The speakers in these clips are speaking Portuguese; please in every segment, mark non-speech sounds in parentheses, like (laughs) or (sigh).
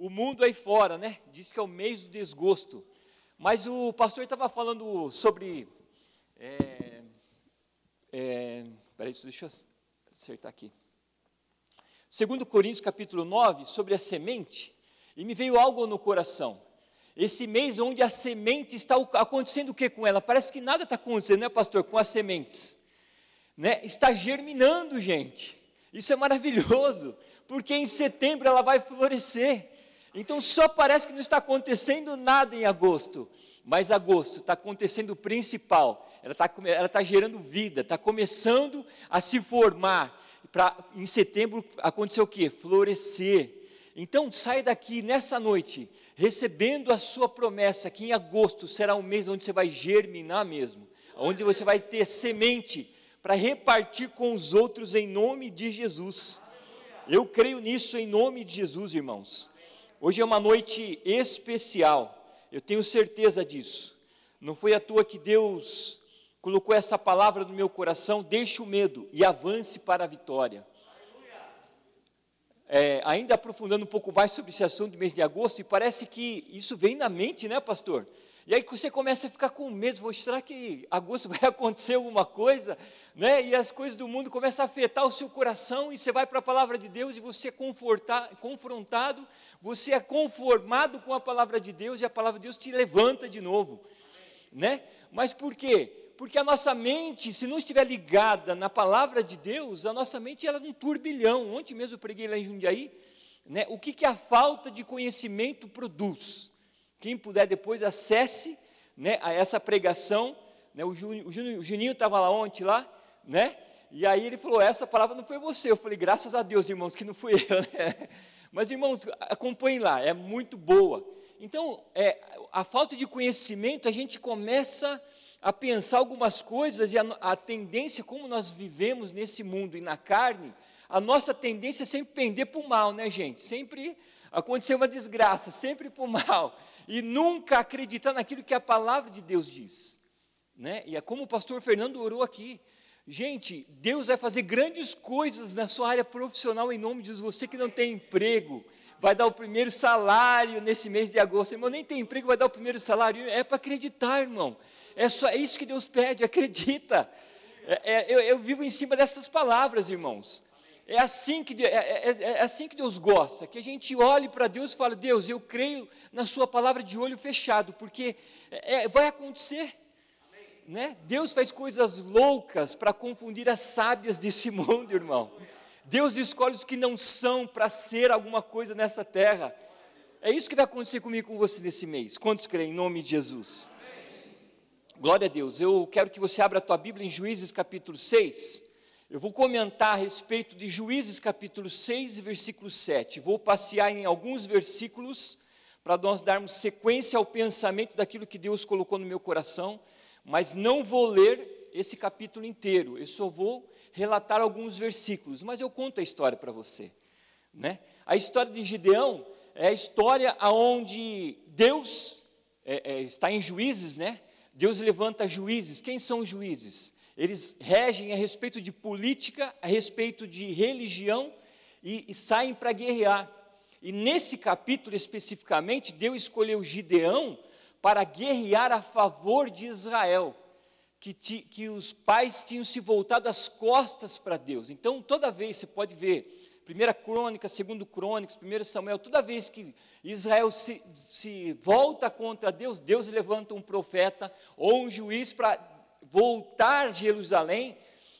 o mundo aí fora, né? Diz que é o mês do desgosto. Mas o pastor estava falando sobre. É, é, peraí, deixa eu acertar aqui. Segundo Coríntios capítulo 9, sobre a semente, e me veio algo no coração. Esse mês onde a semente está acontecendo o que com ela? Parece que nada está acontecendo, né, pastor, com as sementes. Né? Está germinando, gente. Isso é maravilhoso, porque em setembro ela vai florescer. Então só parece que não está acontecendo nada em agosto, mas agosto está acontecendo o principal. Ela está, ela está gerando vida, está começando a se formar. Para em setembro acontecer o quê? Florescer. Então sai daqui nessa noite, recebendo a sua promessa, que em agosto será um mês onde você vai germinar mesmo, onde você vai ter semente para repartir com os outros em nome de Jesus. Eu creio nisso em nome de Jesus, irmãos. Hoje é uma noite especial, eu tenho certeza disso. Não foi à toa que Deus colocou essa palavra no meu coração: deixe o medo e avance para a vitória. É, ainda aprofundando um pouco mais sobre esse assunto do mês de agosto, e parece que isso vem na mente, né, pastor? E aí você começa a ficar com medo, será que agosto (laughs) vai acontecer alguma coisa? Né? E as coisas do mundo começam a afetar o seu coração, e você vai para a palavra de Deus e você é confrontado, você é conformado com a palavra de Deus, e a palavra de Deus te levanta de novo. Né? Mas por quê? Porque a nossa mente, se não estiver ligada na palavra de Deus, a nossa mente ela é um turbilhão. Ontem mesmo eu preguei lá em Jundiaí, né? o que, que a falta de conhecimento produz. Quem puder depois, acesse né, a essa pregação. Né, o, Juninho, o Juninho estava lá ontem, lá, né? E aí ele falou: essa palavra não foi você. Eu falei: graças a Deus, irmãos, que não fui eu. (laughs) Né? Mas, irmãos, acompanhem lá, é muito boa. Então, é, a falta de conhecimento, a gente começa a pensar algumas coisas e a, a tendência, como nós vivemos nesse mundo e na carne, a nossa tendência é sempre pender para o mal, né, gente? Sempre acontecer uma desgraça, sempre para o (laughs) mal e nunca acreditar naquilo que a palavra de Deus diz. Né? E é como o pastor Fernando orou aqui. Gente, Deus vai fazer grandes coisas na sua área profissional em nome de Jesus. Você que não tem emprego, vai dar o primeiro salário nesse mês de agosto. Irmão, nem tem emprego, vai dar o primeiro salário. É para acreditar, irmão. É só é isso que Deus pede, (laughs) acredita. É, é, eu, eu vivo em cima dessas palavras, irmãos. É assim que, é, é, é, é assim que Deus gosta, que a gente olhe para Deus e fale, Deus, eu creio na sua palavra de olho fechado, porque é, vai acontecer. Né? Deus faz coisas loucas para confundir as sábias desse (laughs) mundo, irmão. Deus escolhe os que não são para ser alguma coisa nessa terra. É isso que vai acontecer comigo com você nesse mês. Quantos creem em nome de Jesus? Glória a Deus. Eu quero que você abra a tua Bíblia em Juízes capítulo 6. Eu vou comentar a respeito de Juízes capítulo 6 e versículo 7. Vou passear em alguns versículos para nós darmos sequência ao pensamento daquilo que Deus colocou no meu coração, mas não vou ler esse capítulo inteiro. Eu só vou relatar alguns versículos, mas eu conto a história para você, né? A história de Gideão é a história aonde Deus é, é, está em juízes, né? Deus levanta juízes. Quem são os juízes? Eles regem a respeito de política, a respeito de religião e, e saem para guerrear. E nesse capítulo especificamente, Deus escolheu Gideão para guerrear a favor de Israel, que, ti, que os pais tinham se voltado as costas para Deus. Então, toda vez, você pode ver, primeira crônica, segundo crônicas, primeiro Samuel, toda vez que Israel se, se volta contra Deus, Deus levanta um profeta ou um juiz para voltar Jerusalém,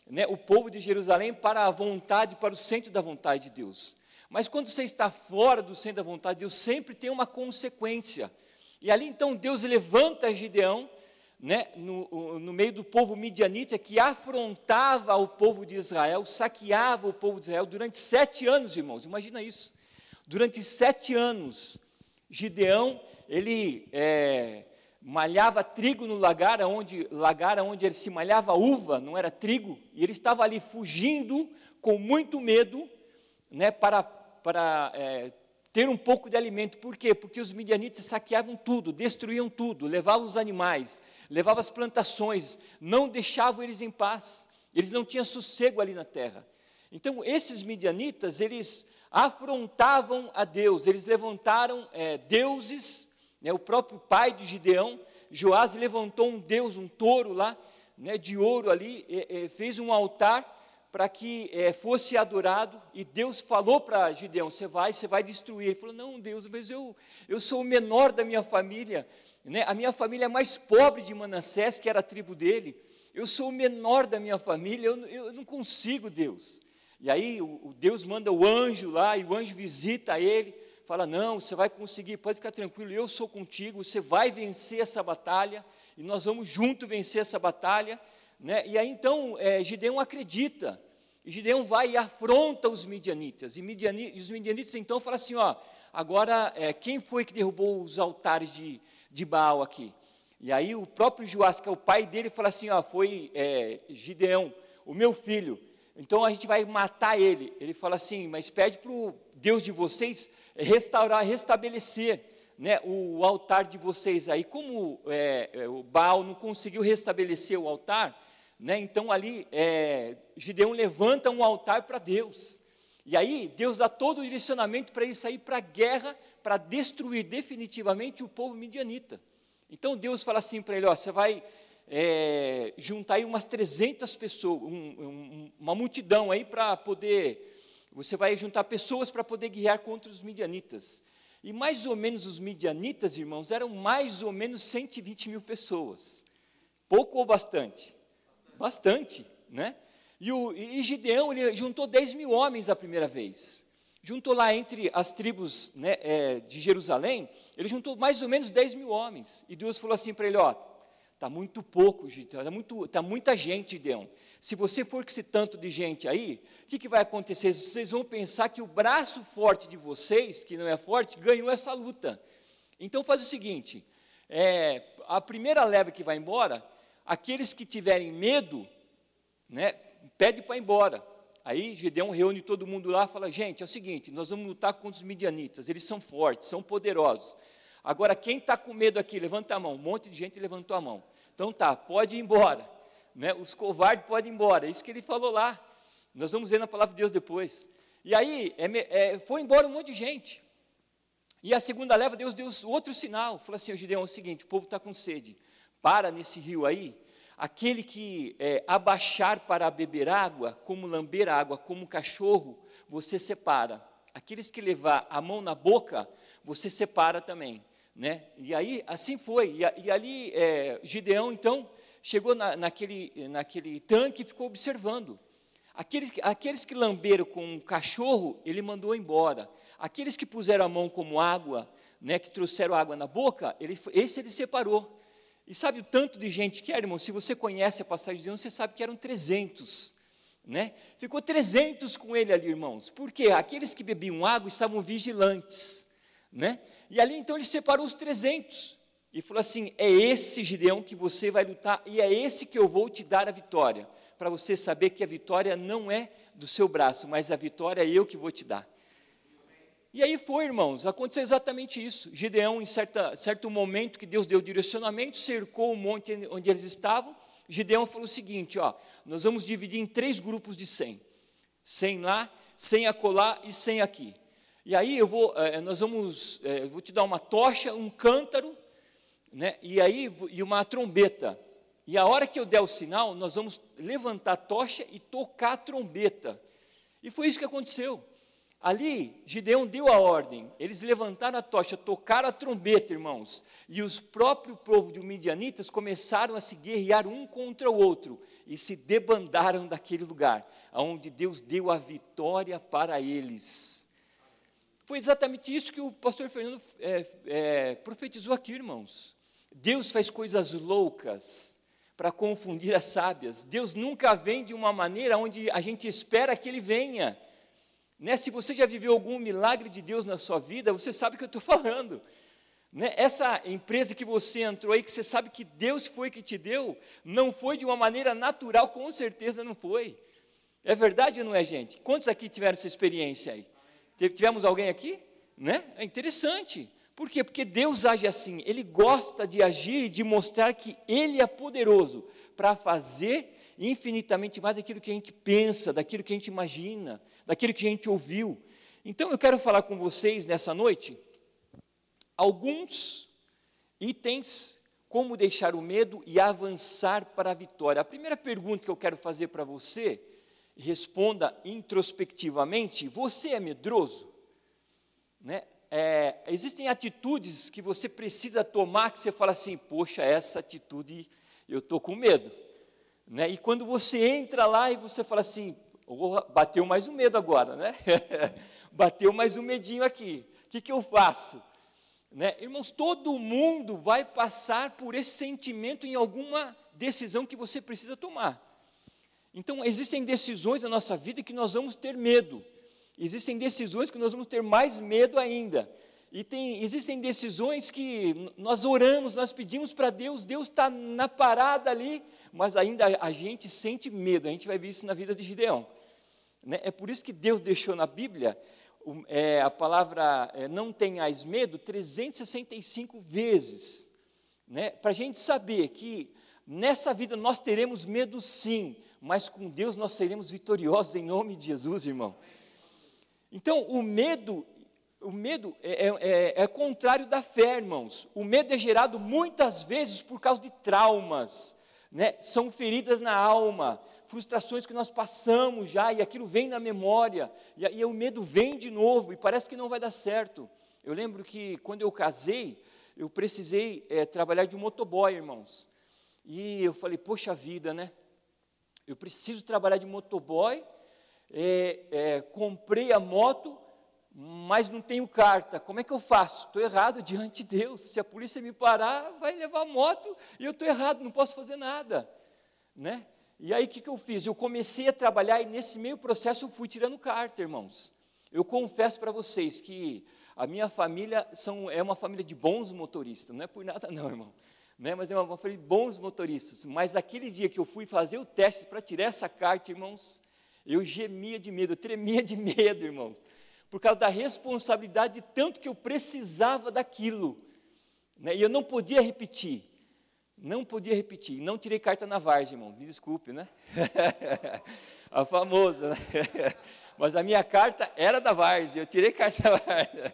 né, o povo de Jerusalém, para a vontade, para o centro da vontade de Deus. Mas quando você está fora do centro da vontade de Deus, sempre tem uma consequência. E ali então Deus levanta Gideão, né, no, no, meio do povo midianita que afrontava o povo de Israel, saqueava o povo de Israel durante sete anos, irmãos, imagina isso. Durante sete anos, Gideão, ele é, malhava trigo no lagar onde, lagar onde ele se malhava uva, não era trigo, e ele estava ali fugindo com muito medo, né, para, para é, ter um pouco de alimento. Por quê? Porque os midianitas saqueavam tudo, destruíam tudo, levavam os animais, levavam as plantações, não deixavam eles em paz. Eles não tinham sossego ali na terra. Então, esses midianitas, eles afrontavam a Deus, eles levantaram é, deuses, né, o próprio pai de Gideão, Joás levantou um deus, um touro lá, né, de ouro ali, e, e fez um altar para que é, fosse adorado, e Deus falou para Gideão: Você vai, você vai destruir. Ele falou: Não, Deus, mas eu, eu sou o menor da minha família, né? a minha família é mais pobre de Manassés, que era a tribo dele. Eu sou o menor da minha família, eu, eu não consigo, Deus. E aí o, o Deus manda o anjo lá, e o anjo visita ele, fala: Não, você vai conseguir, pode ficar tranquilo, eu sou contigo, você vai vencer essa batalha, e nós vamos junto vencer essa batalha. Né? E aí então é, Gideão acredita, e Gideão vai e afronta os midianitas, e, midiani, e os midianitas então falam assim: ó, agora é, quem foi que derrubou os altares de, de Baal aqui? E aí o próprio Joás, que é o pai dele, fala assim: ó, foi é, Gideão, o meu filho, então a gente vai matar ele. Ele fala assim: mas pede para o Deus de vocês restaurar, restabelecer né, o altar de vocês aí. Como é, é o Baal não conseguiu restabelecer o altar, né? Então ali é, Gideão levanta um altar para Deus. E aí Deus dá todo o direcionamento para ele sair para a guerra, para destruir definitivamente o povo midianita. Então Deus fala assim para ele: ó, você vai é, juntar aí umas 300 pessoas, um, um, uma multidão aí para poder. Você vai juntar pessoas para poder guiar contra os midianitas. E mais ou menos os midianitas, irmãos, eram mais ou menos 120 mil pessoas. Pouco ou bastante? bastante, né? E, o, e Gideão, ele juntou 10 mil homens a primeira vez. Juntou lá entre as tribos né, é, de Jerusalém, ele juntou mais ou menos 10 mil homens. E Deus falou assim para ele, ó, está muito pouco, está tá muita gente, Gideão. Se você for com esse tanto de gente aí, o que, que vai acontecer? Vocês vão pensar que o braço forte de vocês, que não é forte, ganhou essa luta. Então faz o seguinte, é, a primeira leva que vai embora, Aqueles que tiverem medo, né, pede para ir embora. Aí Gideão reúne todo mundo lá e fala: gente, é o seguinte, nós vamos lutar contra os midianitas, eles são fortes, são poderosos. Agora, quem está com medo aqui, levanta a mão. Um monte de gente levantou a mão. Então tá, pode ir embora. Né? Os covardes podem ir embora. É isso que ele falou lá. Nós vamos ver na palavra de Deus depois. E aí, é, é, foi embora um monte de gente. E a segunda leva, Deus deu outro sinal. Falou assim: Gideão, é o seguinte: o povo está com sede para nesse rio aí, aquele que é, abaixar para beber água, como lamber água, como cachorro, você separa. Aqueles que levar a mão na boca, você separa também. Né? E aí, assim foi. E, e ali, é, Gideão, então, chegou na, naquele, naquele tanque e ficou observando. Aqueles, aqueles que lamberam com um cachorro, ele mandou embora. Aqueles que puseram a mão como água, né, que trouxeram água na boca, ele, esse ele separou. E sabe o tanto de gente que era, irmão? Se você conhece a passagem de Deus, você sabe que eram 300. Né? Ficou 300 com ele ali, irmãos. Porque aqueles que bebiam água estavam vigilantes. Né? E ali então ele separou os 300 e falou assim: É esse Gideão que você vai lutar e é esse que eu vou te dar a vitória. Para você saber que a vitória não é do seu braço, mas a vitória é eu que vou te dar. E aí foi, irmãos, aconteceu exatamente isso. Gideão, em certa, certo momento que Deus deu direcionamento, cercou o monte onde eles estavam. Gideão falou o seguinte: ó, nós vamos dividir em três grupos de cem: cem lá, cem acolá e cem aqui. E aí eu vou, eh, nós vamos, eh, eu vou te dar uma tocha, um cântaro, né, e aí e uma trombeta. E a hora que eu der o sinal, nós vamos levantar a tocha e tocar a trombeta. E foi isso que aconteceu. Ali, Gideão deu a ordem, eles levantaram a tocha, tocaram a trombeta, irmãos, e os próprios povo de Midianitas começaram a se guerrear um contra o outro, e se debandaram daquele lugar, onde Deus deu a vitória para eles. Foi exatamente isso que o pastor Fernando é, é, profetizou aqui, irmãos. Deus faz coisas loucas para confundir as sábias. Deus nunca vem de uma maneira onde a gente espera que Ele venha. Né? Se você já viveu algum milagre de Deus na sua vida, você sabe o que eu estou falando. Né? Essa empresa que você entrou aí, que você sabe que Deus foi que te deu, não foi de uma maneira natural, com certeza não foi. É verdade ou não é, gente? Quantos aqui tiveram essa experiência aí? Tivemos alguém aqui? Né? É interessante. Por quê? Porque Deus age assim. Ele gosta de agir e de mostrar que Ele é poderoso para fazer infinitamente mais daquilo que a gente pensa, daquilo que a gente imagina daquilo que a gente ouviu. Então eu quero falar com vocês nessa noite alguns itens como deixar o medo e avançar para a vitória. A primeira pergunta que eu quero fazer para você, responda introspectivamente: você é medroso? Né? É, existem atitudes que você precisa tomar que você fala assim: poxa, essa atitude eu estou com medo. Né? E quando você entra lá e você fala assim: oh, bateu mais um medo agora, né? (laughs) bateu mais um medinho aqui. O que, que eu faço? Né? Irmãos, todo mundo vai passar por esse sentimento em alguma decisão que você precisa tomar. Então, existem decisões na nossa vida que nós vamos ter medo. Existem decisões que nós vamos ter mais medo ainda. E tem, existem decisões que nós oramos, nós pedimos para Deus, Deus está na parada ali, mas ainda a gente sente medo. A gente vai ver isso na vida de Gideão. Né? É por isso que Deus deixou na Bíblia é, a palavra é, não tenhais medo 365 vezes, né? para a gente saber que nessa vida nós teremos medo sim, mas com Deus nós seremos vitoriosos em nome de Jesus, irmão. Então, o medo, o medo é, é, é, é contrário da fé, irmãos. O medo é gerado muitas vezes por causa de traumas, né? são feridas na alma, frustrações que nós passamos já, e aquilo vem na memória, e aí o medo vem de novo, e parece que não vai dar certo. Eu lembro que quando eu casei, eu precisei é, trabalhar de motoboy, irmãos. E eu falei, poxa vida, né? Eu preciso trabalhar de motoboy, é, é, comprei a moto, mas não tenho carta. Como é que eu faço? Estou errado (laughs) diante de Deus. Se a polícia me parar, vai levar a moto e eu estou errado, não posso fazer nada. Né? E aí o que, que eu fiz? Eu comecei a trabalhar e nesse meio processo eu fui tirando carta, irmãos. Eu confesso para vocês que a minha família são, é uma família de bons motoristas, não é por nada não, irmão. Né? Mas é uma família de bons motoristas. Mas aquele dia que eu fui fazer o teste para tirar essa carta, irmãos, eu gemia de medo, eu tremia de (laughs) medo, irmãos. Por causa da responsabilidade de tanto que eu precisava daquilo. Né? E eu não podia repetir. Não podia repetir. Não tirei carta na Vargem, irmão. Me desculpe, né? (laughs) a famosa, né? (laughs) Mas a minha carta era da Vargem. Eu tirei carta da Vargem.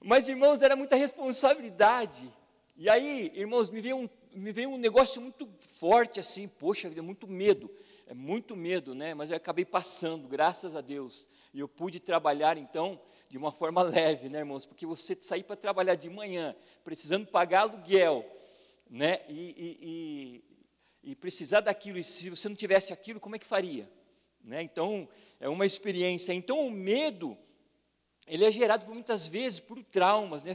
Mas, irmãos, era muita responsabilidade. E aí, irmãos, me veio um, me veio um negócio muito forte assim. Poxa vida, muito medo. É muito medo, né? Mas eu acabei passando, graças a Deus. E eu pude trabalhar, então, de uma forma (laughs) leve, né, irmãos? Porque você sair para trabalhar de manhã, precisando pagar aluguel, né? E, e, e, e, precisar daquilo, e se você não tivesse aquilo, como é que faria? Né? Então, é uma experiência. Então, o medo, ele é gerado muitas vezes por traumas, né?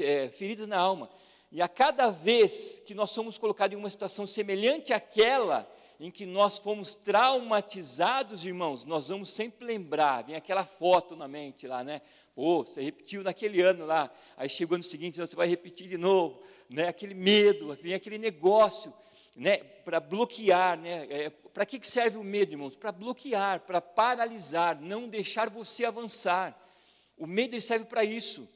É, feridas na alma. E a cada vez que nós somos colocados em uma situação semelhante àquela em que nós fomos traumatizados, irmãos, nós vamos sempre lembrar, vem aquela foto na mente lá, né? Pô, você repetiu naquele ano lá, aí chegou no seguinte, você vai repetir de novo né, aquele medo, vem aquele negócio, né, para bloquear, né, é, para que serve o medo, irmãos? Para bloquear, para paralisar, não deixar você avançar. O medo serve para isso.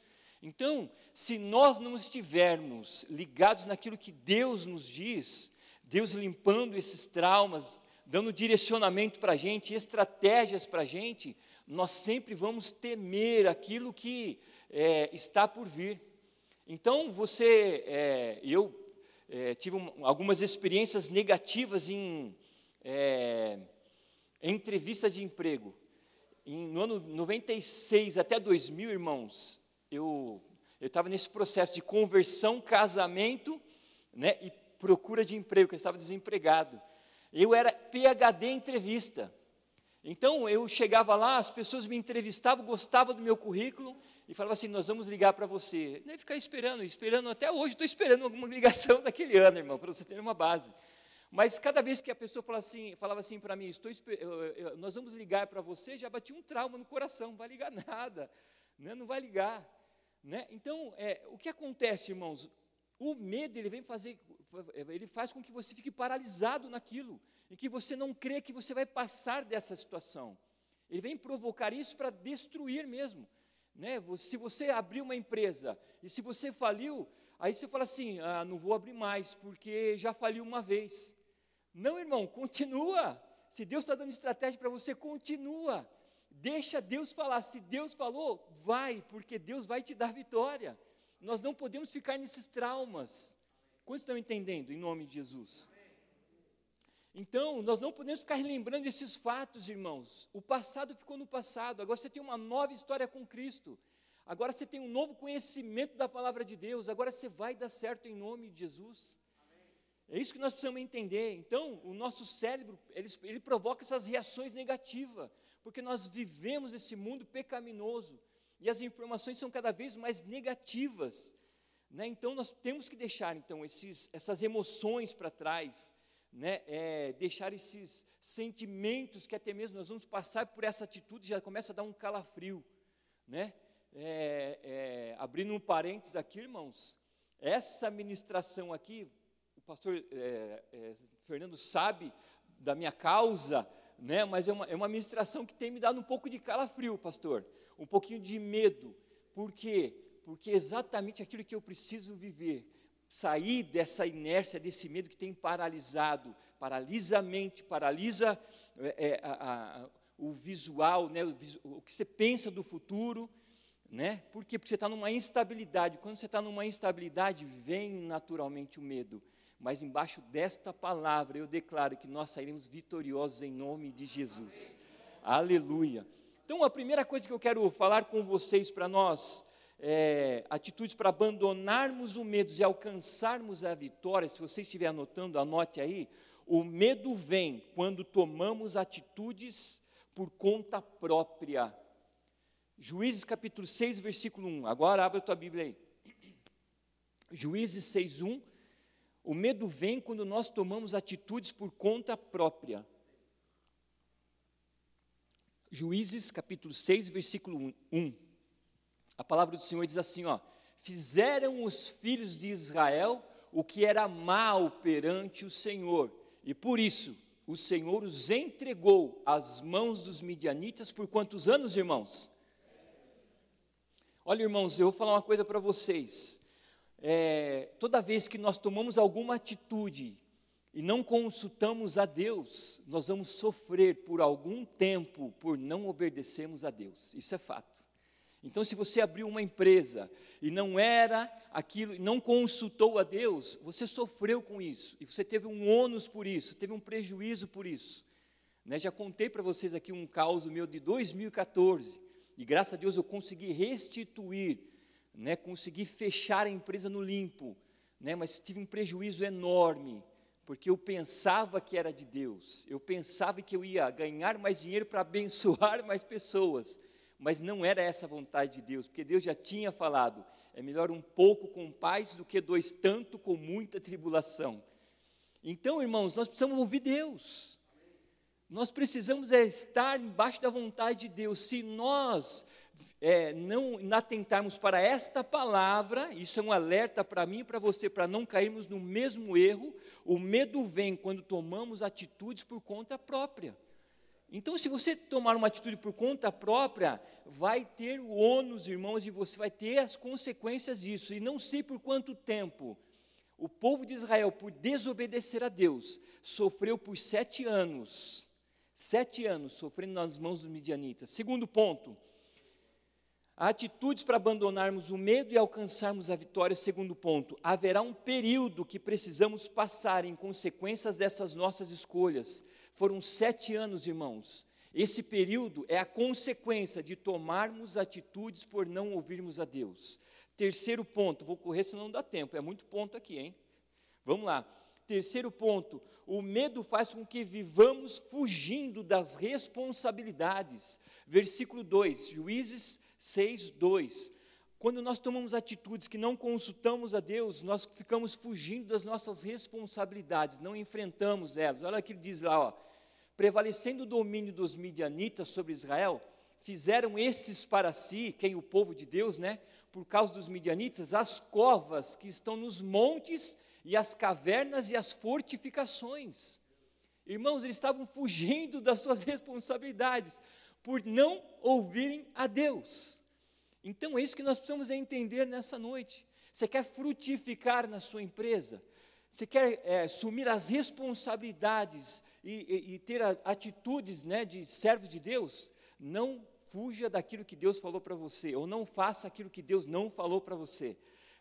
Então, se nós não estivermos ligados naquilo que Deus nos diz, Deus limpando esses traumas, dando direcionamento para a gente, estratégias para a gente, nós sempre vamos temer aquilo que é, está por vir. Então, você, é, eu é, tive um, algumas experiências negativas em, é, entrevistas de emprego. Em, no ano 96 até 2000, irmãos, eu estava nesse processo de conversão, casamento né, e procura de emprego, que eu estava desempregado. Eu era PHD entrevista. Então, eu chegava lá, as pessoas me entrevistavam, gostavam do meu currículo, e falava assim: Nós vamos ligar para você. Nem ficar esperando, esperando até hoje, estou esperando alguma ligação (laughs) daquele ano, irmão, para você ter uma base. Mas cada vez que a pessoa falava assim, falava assim para mim: estou, Nós vamos ligar para você, já bati um trauma no coração, não vai ligar (laughs) nada, né? não vai ligar. Né? Então, é, o que acontece, irmãos? O medo ele vem fazer, ele faz com que você fique paralisado naquilo, e que você não crê que você vai passar dessa situação. Ele vem provocar isso para destruir mesmo. Né? Se você abrir uma empresa e se você faliu, aí você fala assim: ah, não vou abrir mais porque já faliu uma vez. Não, irmão, continua. Se Deus está dando estratégia para você, continua. Deixa Deus falar. Se Deus falou, vai, porque Deus vai te dar vitória. Nós não podemos ficar nesses traumas. Quantos estão entendendo, em nome de Jesus? Então, nós não podemos ficar lembrando esses fatos, irmãos. O passado ficou no passado, agora você tem uma nova história com Cristo. Agora você tem um novo conhecimento da palavra de Deus, agora você vai dar certo em nome de Jesus. É isso que nós precisamos entender. Então, o nosso cérebro, ele, ele provoca essas reações negativas, porque nós vivemos esse mundo pecaminoso e as informações são cada vez mais negativas. Né? Então, nós temos que deixar então esses, essas emoções para trás, né, é, deixar esses sentimentos que até mesmo nós vamos passar por essa atitude, já começa a dar um calafrio. Né? É, é, abrindo um parênteses aqui, irmãos, essa ministração aqui, o pastor é, é, Fernando sabe da minha causa, né, mas é uma, é uma ministração que tem me dado um pouco de calafrio, pastor, um pouquinho de medo. Por quê? Porque é exatamente aquilo que eu preciso viver sair dessa inércia, desse medo que tem paralisado, paralisa a mente, paralisa é, é, a, a, o visual, né, o, o, que você pensa do futuro, né? Por quê? Porque você está numa instabilidade. Quando você está numa instabilidade, vem naturalmente o medo. Mas embaixo desta palavra eu declaro que nós sairemos vitoriosos em nome de Jesus. Aleluia. Então a primeira coisa que eu quero falar com vocês para nós é, atitudes para abandonarmos o medo e alcançarmos a vitória, se você estiver anotando, anote aí. O medo vem quando tomamos atitudes por conta própria. Juízes capítulo 6, versículo 1. Agora abre a tua Bíblia aí. Juízes 6, 1. O medo vem quando nós tomamos atitudes por conta própria. Juízes capítulo 6, versículo 1. A palavra do Senhor diz assim, ó: Fizeram os filhos de Israel o que era mal perante o Senhor, e por isso o Senhor os entregou às mãos dos midianitas por quantos anos, irmãos? Olha, irmãos, eu vou falar uma coisa para vocês. É, toda vez que nós tomamos alguma atitude e não consultamos a Deus, nós vamos sofrer por algum tempo por não obedecermos a Deus. Isso é fato. Então, se você abriu uma empresa e não era aquilo, não consultou a Deus, você sofreu com isso, e você teve um ônus por isso, teve um prejuízo por isso. Né? Já contei para vocês aqui um caos meu de 2014, e graças a Deus eu consegui restituir, né? consegui fechar a empresa no limpo, né? mas tive um prejuízo enorme, porque eu pensava que era de Deus, eu pensava que eu ia ganhar mais dinheiro para abençoar mais pessoas, mas não era essa a vontade de Deus, porque Deus já tinha falado: é melhor um pouco com paz do que dois tanto com muita tribulação. Então, irmãos, nós precisamos ouvir Deus. Nós precisamos é estar embaixo da vontade de Deus. Se nós é, não atentarmos para esta palavra, isso é um alerta para mim e para você, para não cairmos no mesmo erro. O medo vem quando tomamos atitudes por conta própria. Então, se você tomar uma atitude por conta própria, vai ter o ônus, irmãos, e você vai ter as consequências disso. E não sei por quanto tempo o povo de Israel, por desobedecer a Deus, sofreu por sete anos. Sete anos sofrendo nas mãos dos midianitas. Segundo ponto, atitudes para abandonarmos o medo e alcançarmos a vitória. Segundo ponto, haverá um período que precisamos passar em consequências dessas nossas escolhas. Foram sete anos, irmãos. Esse período é a consequência de tomarmos atitudes por não ouvirmos a Deus. Terceiro ponto, vou correr senão não dá tempo, é muito ponto aqui, hein? Vamos lá. Terceiro ponto, o medo faz com que vivamos fugindo das responsabilidades. Versículo 2, Juízes 6, 2. Quando nós tomamos atitudes que não consultamos a Deus, nós ficamos fugindo das nossas responsabilidades, não enfrentamos elas. Olha o que ele diz lá, ó prevalecendo o domínio dos midianitas sobre Israel, fizeram esses para si, quem o povo de Deus, né? Por causa dos midianitas, as covas que estão nos montes e as cavernas e as fortificações. Irmãos, eles estavam fugindo das suas (laughs) responsabilidades por não ouvirem a Deus. Então é isso que nós precisamos entender nessa noite. Você quer frutificar na sua empresa? Você quer é, assumir as responsabilidades e, e, e ter atitudes né, de servo de Deus, Não fuja daquilo que Deus falou para você, ou não faça aquilo que Deus não falou para você.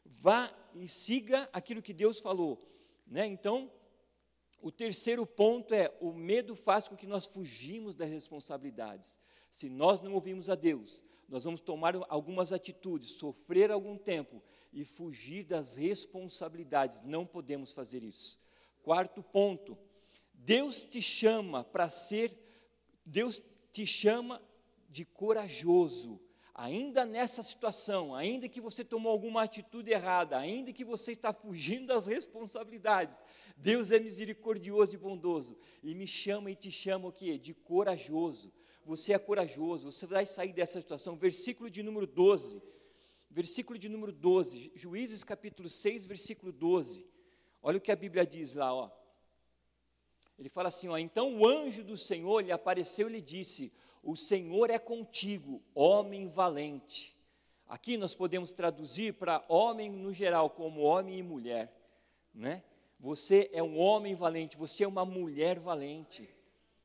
Vá e siga aquilo que Deus falou. Né? Então, o terceiro ponto é: o medo faz com que nós fugimos das responsabilidades. Se nós não ouvimos a Deus, nós vamos tomar algumas atitudes, sofrer algum tempo e fugir das responsabilidades. Não podemos fazer isso. Quarto ponto: Deus te chama para ser, Deus te chama de corajoso. Ainda nessa situação, ainda que você tomou alguma atitude errada, ainda que você está fugindo das responsabilidades, Deus é misericordioso e bondoso e me chama e te chama o quê? De corajoso. Você é corajoso, você vai sair dessa situação. Versículo de número 12. Versículo de número 12, Juízes capítulo 6, versículo 12. Olha o que a Bíblia diz lá, ó. Ele fala assim, ó, então o anjo do Senhor lhe apareceu e lhe disse: o Senhor é contigo, homem valente. Aqui nós podemos traduzir para homem no geral, como homem e mulher, né? Você é um homem valente, você é uma mulher valente.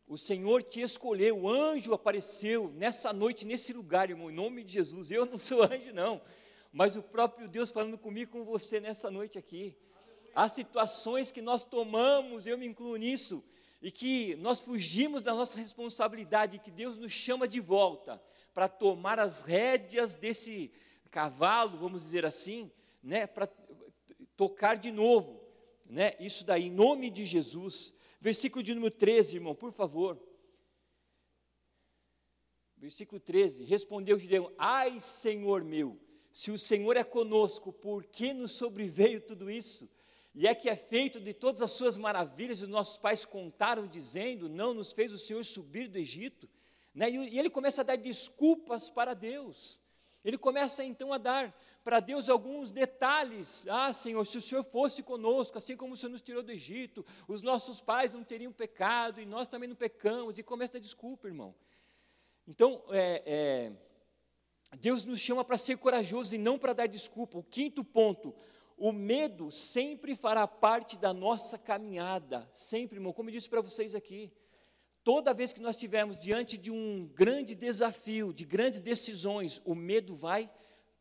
O Senhor te escolheu, o anjo apareceu nessa noite, nesse lugar, irmão, em nome de Jesus. Eu não sou (laughs) anjo, não, mas o próprio Deus falando comigo, com você nessa noite aqui. Há situações que nós tomamos, eu me incluo nisso, e que nós fugimos da nossa responsabilidade, que Deus nos chama de volta para tomar as rédeas desse cavalo, vamos dizer assim, né, para tocar de novo, né, isso daí, em nome de Jesus. Versículo de número 13, irmão, por favor. Versículo 13: Respondeu Gideão: Ai, Senhor meu, se o Senhor é conosco, por que nos sobreveio tudo isso? E é que é feito de todas as suas maravilhas, os nossos pais contaram, dizendo: Não nos fez o Senhor subir do Egito. Né? E ele começa a dar desculpas para Deus. Ele começa então a dar para Deus alguns detalhes. Ah, Senhor, se o Senhor fosse conosco, assim como o Senhor nos tirou do Egito, os nossos pais não teriam pecado e nós também não pecamos. E começa a desculpa, irmão. Então, é, é, Deus nos chama para ser corajoso e não para dar desculpa. O quinto ponto, o medo sempre fará parte da nossa caminhada, sempre, irmão, como eu disse para vocês aqui. Toda vez que nós estivermos diante de um grande desafio, de grandes decisões, o medo vai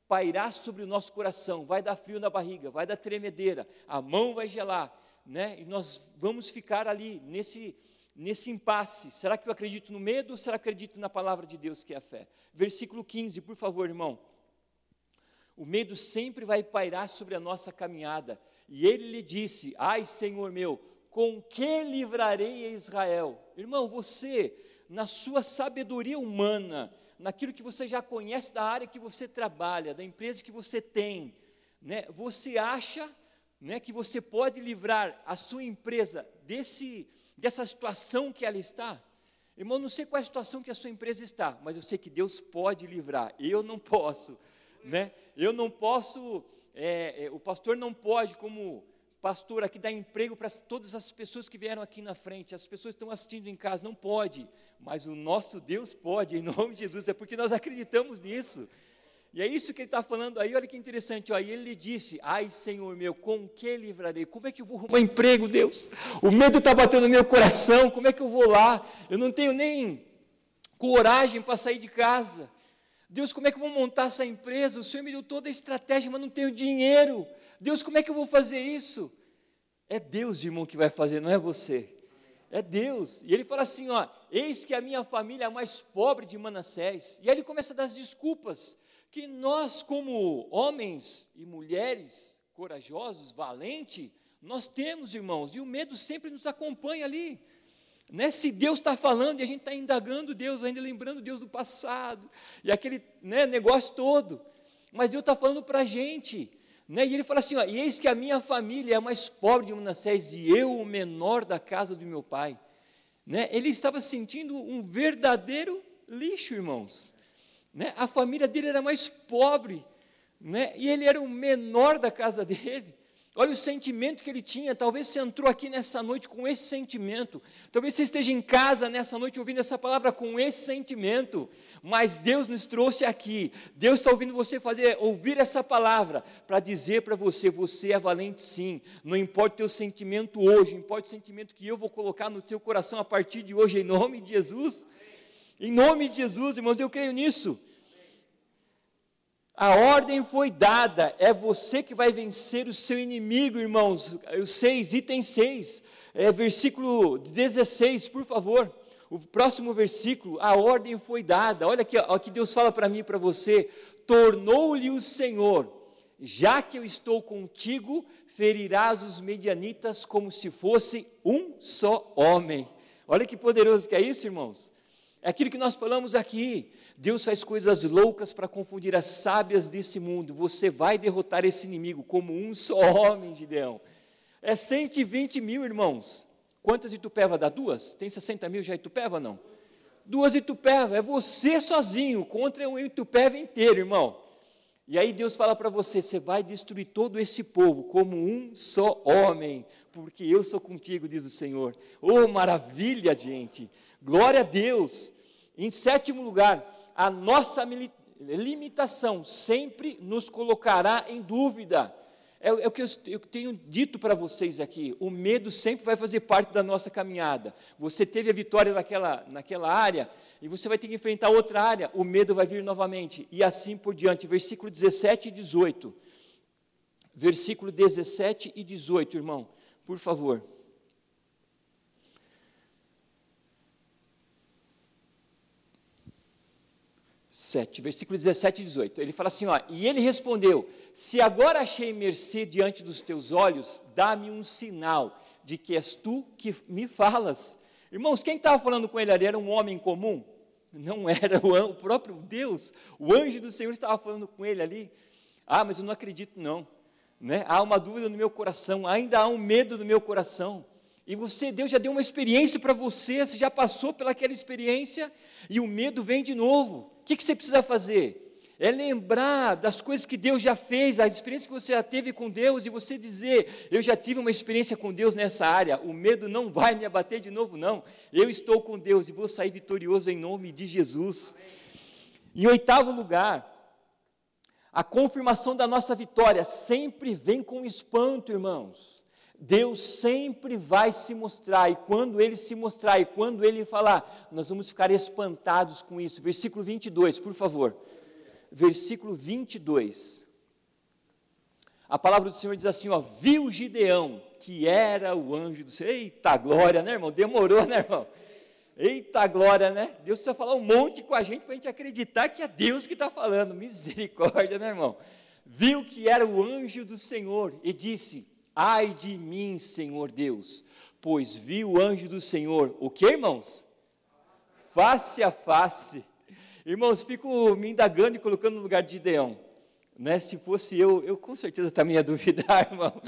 pairar sobre o nosso coração, vai dar frio na barriga, vai dar tremedeira, a mão vai gelar, né? E nós vamos ficar ali nesse nesse impasse. Será que eu acredito no medo ou será que eu acredito na palavra de Deus que é a fé? Versículo 15, por favor, irmão. O medo sempre vai pairar sobre a nossa caminhada. E ele lhe disse: Ai, Senhor meu, com que livrarei a Israel? Irmão, você, na sua sabedoria humana, naquilo que você já conhece da área que você trabalha, da empresa que você tem, né, você acha né, que você pode livrar a sua empresa desse, dessa situação que ela está? Irmão, não sei qual é a situação que a sua empresa está, mas eu sei que Deus pode livrar, eu não posso né? Eu não posso, é, é, o pastor não pode, como pastor aqui, dar emprego para todas as pessoas que vieram aqui na frente, as pessoas estão assistindo em casa, não pode, mas o nosso Deus pode, em nome de Jesus, é porque nós acreditamos nisso. E é isso que ele está falando aí, olha que interessante, aí ele lhe disse, ai Senhor meu, com que livrarei? Como é que eu vou arrumar emprego, Deus? O medo está batendo no meu coração, como é que eu vou lá? Eu não tenho nem coragem para sair de casa. Deus, como é que eu vou montar essa empresa? O Senhor me deu toda a estratégia, mas não tenho dinheiro. Deus, como é que eu vou fazer isso? É Deus, irmão, que vai fazer, não é você. É Deus. E ele fala assim: ó, eis que a minha família é a mais pobre de Manassés. E aí ele começa a dar as desculpas que nós, como homens e mulheres corajosos, valentes, nós temos, irmãos, e o medo sempre nos acompanha ali. Né? Se Deus está falando e a gente está indagando Deus, ainda lembrando Deus do passado, e aquele né, negócio todo. Mas Deus está falando para a gente. Né? E ele fala assim: ó, e eis que a minha família é a mais pobre de Manassés, e eu o menor da casa do meu pai. Né? Ele estava sentindo um verdadeiro lixo, irmãos. Né? A família dele era mais pobre, né? e ele era o menor da casa (laughs) dele. Olha o sentimento que ele tinha. Talvez você entrou aqui nessa noite com esse sentimento. Talvez você esteja em casa nessa noite ouvindo essa palavra com esse sentimento. Mas Deus nos trouxe aqui. Deus está ouvindo você fazer, ouvir essa palavra para dizer para você: você é valente sim. Não importa o teu sentimento hoje, importa o sentimento que eu vou colocar no seu coração a partir de hoje, em nome de Jesus. Em nome de Jesus, irmãos, eu creio nisso. A ordem foi dada, é você que vai vencer o seu inimigo, irmãos. O 6, item 6, é, versículo 16, por favor. O próximo versículo, a ordem foi dada. Olha aqui, o que Deus fala para mim e para você. Tornou-lhe o Senhor, já que eu estou contigo, ferirás os medianitas como se fosse um só homem. Olha que poderoso que é isso, irmãos. É aquilo que nós falamos aqui. Deus faz coisas loucas para confundir as sábias desse mundo. Você vai derrotar esse inimigo como um só homem, Gideão. É 120 mil, irmãos. Quantas Itupeva dá? Duas? Tem 60 mil já Itupeva, não? Duas Itupeva. É você sozinho contra um Itupeva inteiro, irmão. E aí Deus fala para você: você vai destruir todo esse povo como um só homem, porque eu sou contigo, diz o Senhor. Oh, maravilha, gente! Glória a Deus! Em sétimo lugar, a nossa limitação sempre nos colocará em dúvida. É, é o que eu, eu tenho dito para vocês aqui: o medo sempre vai fazer parte da nossa caminhada. Você teve a vitória naquela, naquela área, e você vai ter que enfrentar outra área, o medo vai vir novamente, e assim por diante. Versículo 17 e 18. Versículo 17 e 18, irmão, por favor. 7, versículo 17 e 18. Ele fala assim: ó, e ele respondeu: Se agora achei mercê diante dos teus olhos, dá-me um sinal de que és tu que me falas. Irmãos, quem estava falando com ele ali era um homem comum? Não era o, próprio Deus, o anjo do Senhor estava falando com ele ali. Ah, mas eu não acredito, não. Né? Há uma dúvida no meu coração, ainda há um medo no meu coração. E você, Deus já deu uma experiência para você, você já passou pelaquela experiência e o medo vem de novo. Que, que você precisa fazer? É lembrar das coisas que Deus já fez, a experiência que você já teve com Deus e você dizer: Eu já tive uma experiência com Deus nessa área, o medo não vai me abater de novo, não. Eu estou com Deus e vou sair vitorioso em nome de Jesus. Em oitavo lugar, a confirmação da nossa vitória sempre vem com espanto, irmãos. Deus sempre vai se mostrar, e quando Ele se mostrar, e quando Ele falar, nós vamos ficar espantados com isso. Versículo 22, por favor. Versículo 22. A palavra do Senhor diz assim: ó, viu Gideão, que era o anjo do Senhor. Eita glória, né, irmão? Demorou, né, irmão? Eita glória, né? Deus precisa falar um monte com a gente para a gente acreditar que é Deus que está falando. Misericórdia, né, irmão? Viu que era o anjo do Senhor e disse: Ai de mim, Senhor Deus, pois vi o anjo do Senhor. O que, irmãos? Face a face. Irmãos, fico me indagando e colocando no lugar de Gideão. Né? Se fosse eu, eu com certeza também ia duvidar, (laughs) irmão.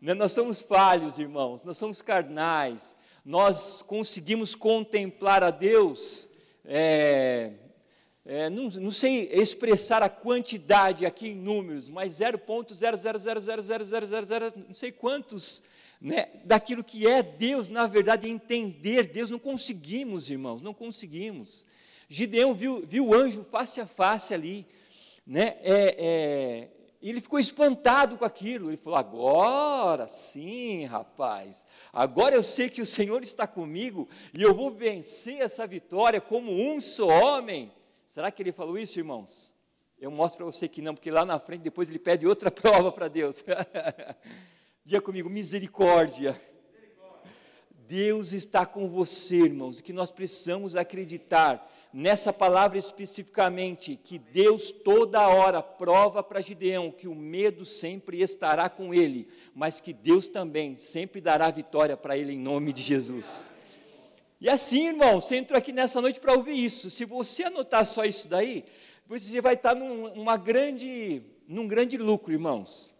Né? Nós somos falhos, irmãos, nós somos carnais. Nós conseguimos contemplar a Deus é, é, não, não, sei expressar a quantidade aqui em números, mas 0.0000000, não sei quantos, né, daquilo que é Deus, na verdade, entender Deus, não conseguimos, irmãos, não conseguimos. Gideão viu, viu o anjo face a face ali, né, é, é, ele ficou espantado com aquilo, ele falou, agora sim, rapaz, agora eu sei que o Senhor está comigo, e eu vou vencer essa vitória como um só homem, Será que ele falou isso, irmãos? Eu mostro para você que não, porque lá na frente depois ele pede outra (laughs) prova para Deus. (laughs) Diga comigo, misericórdia. Deus está com você, irmãos, e que nós precisamos acreditar nessa palavra especificamente, que Deus toda hora prova para Gideão que o medo sempre estará com ele, mas que Deus também sempre dará vitória para ele em nome de Jesus. E assim, irmão, você entrou aqui nessa noite para ouvir isso. Se você anotar só isso daí, você vai estar num, uma grande, num grande lucro, irmãos.